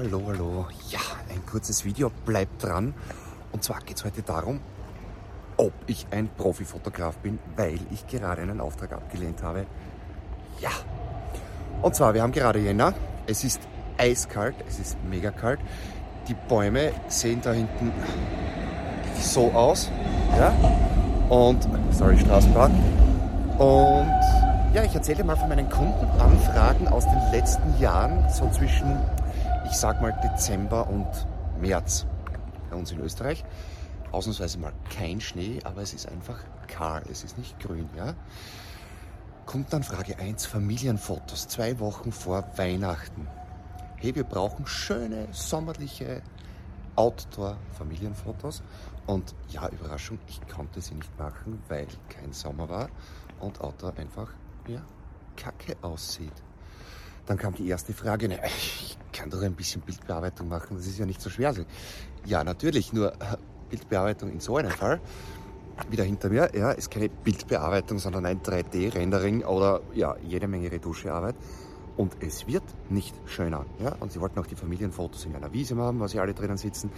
Hallo, hallo. Ja, ein kurzes Video, bleibt dran. Und zwar geht es heute darum, ob ich ein Profifotograf bin, weil ich gerade einen Auftrag abgelehnt habe. Ja. Und zwar, wir haben gerade Jänner. Es ist eiskalt, es ist mega kalt. Die Bäume sehen da hinten so aus. Ja. Und, sorry, Straßenbahn. Und ja, ich erzähle mal von meinen Kundenanfragen aus den letzten Jahren, so zwischen ich sag mal Dezember und März bei uns in Österreich. Ausnahmsweise mal kein Schnee, aber es ist einfach kahl, es ist nicht grün. Ja? Kommt dann Frage 1, Familienfotos, zwei Wochen vor Weihnachten. Hey, wir brauchen schöne, sommerliche Outdoor-Familienfotos. Und ja, Überraschung, ich konnte sie nicht machen, weil kein Sommer war und Outdoor einfach, ja, kacke aussieht. Dann kam die erste Frage, ne, ich kann doch ein bisschen Bildbearbeitung machen, das ist ja nicht so schwer. Also, ja, natürlich, nur äh, Bildbearbeitung in so einem Fall, wieder hinter mir, ja, ist keine Bildbearbeitung, sondern ein 3D-Rendering oder ja, jede Menge Retuschearbeit. Und es wird nicht schöner. Ja? Und sie wollten auch die Familienfotos in einer Wiese haben, wo sie alle drinnen sitzen.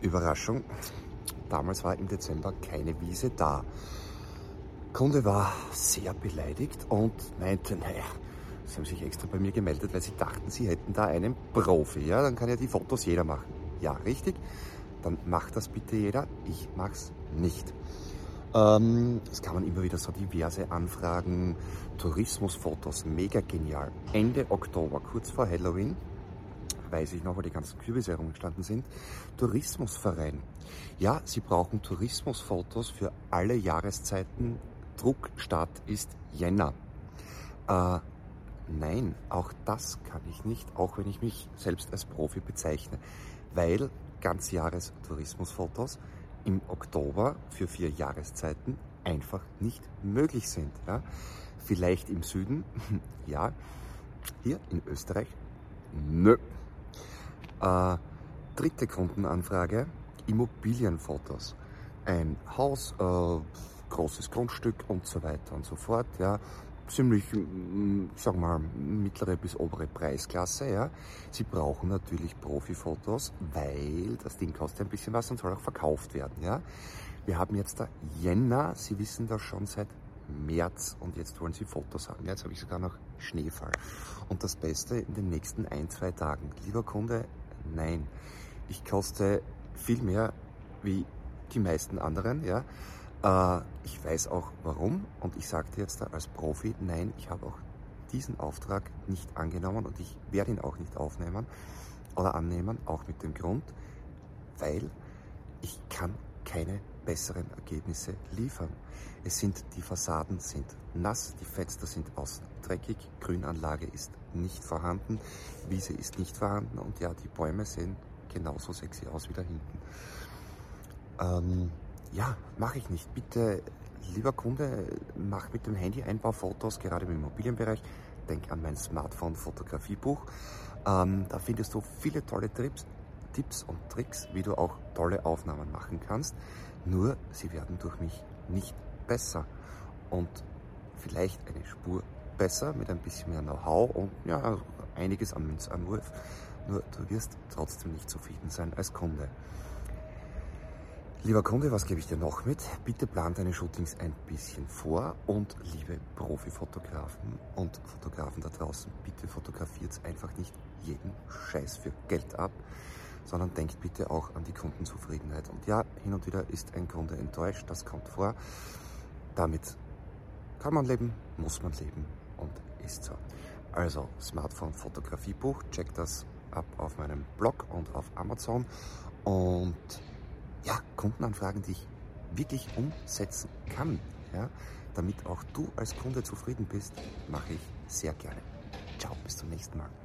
Überraschung, damals war im Dezember keine Wiese da. Kunde war sehr beleidigt und meinte, naja, Sie haben sich extra bei mir gemeldet, weil Sie dachten, Sie hätten da einen Profi. Ja, dann kann ja die Fotos jeder machen. Ja, richtig. Dann macht das bitte jeder. Ich mach's nicht. Ähm, es kann man immer wieder so diverse Anfragen. Tourismusfotos, mega genial. Ende Oktober, kurz vor Halloween, weiß ich noch, wo die ganzen Kürbisse herumgestanden sind. Tourismusverein. Ja, Sie brauchen Tourismusfotos für alle Jahreszeiten. Druckstart ist Jänner. Äh, Nein, auch das kann ich nicht, auch wenn ich mich selbst als Profi bezeichne, weil Ganzjahrestourismusfotos im Oktober für vier Jahreszeiten einfach nicht möglich sind. Ja? Vielleicht im Süden, ja, hier in Österreich, nö. Äh, dritte Kundenanfrage, Immobilienfotos. Ein Haus, äh, großes Grundstück und so weiter und so fort. Ja ziemlich, mm, sag mal, mittlere bis obere Preisklasse. Ja. Sie brauchen natürlich Profifotos, weil das Ding kostet ein bisschen was und soll auch verkauft werden. Ja. Wir haben jetzt da Jänner, Sie wissen das schon seit März und jetzt wollen Sie Fotos haben. Jetzt habe ich sogar noch Schneefall. Und das Beste in den nächsten ein, zwei Tagen. Lieber Kunde, nein. Ich koste viel mehr wie die meisten anderen. Ja. Äh, ich weiß auch warum und ich sagte jetzt da als Profi, nein, ich habe auch diesen Auftrag nicht angenommen und ich werde ihn auch nicht aufnehmen oder annehmen, auch mit dem Grund, weil ich kann keine besseren Ergebnisse liefern. Es sind, die Fassaden sind nass, die Fenster sind außen dreckig, Grünanlage ist nicht vorhanden, Wiese ist nicht vorhanden und ja, die Bäume sehen genauso sexy aus wie da hinten. Ähm, ja, mache ich nicht. Bitte, lieber Kunde, mach mit dem Handy ein paar Fotos, gerade im Immobilienbereich. Denk an mein Smartphone-Fotografiebuch. Ähm, da findest du viele tolle Trips, Tipps und Tricks, wie du auch tolle Aufnahmen machen kannst. Nur, sie werden durch mich nicht besser. Und vielleicht eine Spur besser mit ein bisschen mehr Know-how und ja, einiges an Münzanwurf. Nur du wirst trotzdem nicht zufrieden sein als Kunde. Lieber Kunde, was gebe ich dir noch mit? Bitte plant deine Shootings ein bisschen vor und liebe Profifotografen und Fotografen da draußen, bitte fotografiert einfach nicht jeden Scheiß für Geld ab, sondern denkt bitte auch an die Kundenzufriedenheit. Und ja, hin und wieder ist ein Kunde enttäuscht, das kommt vor. Damit kann man leben, muss man leben und ist so. Also Smartphone Fotografiebuch, check das ab auf meinem Blog und auf Amazon und ja, Kundenanfragen, die ich wirklich umsetzen kann, ja, damit auch du als Kunde zufrieden bist, mache ich sehr gerne. Ciao, bis zum nächsten Mal.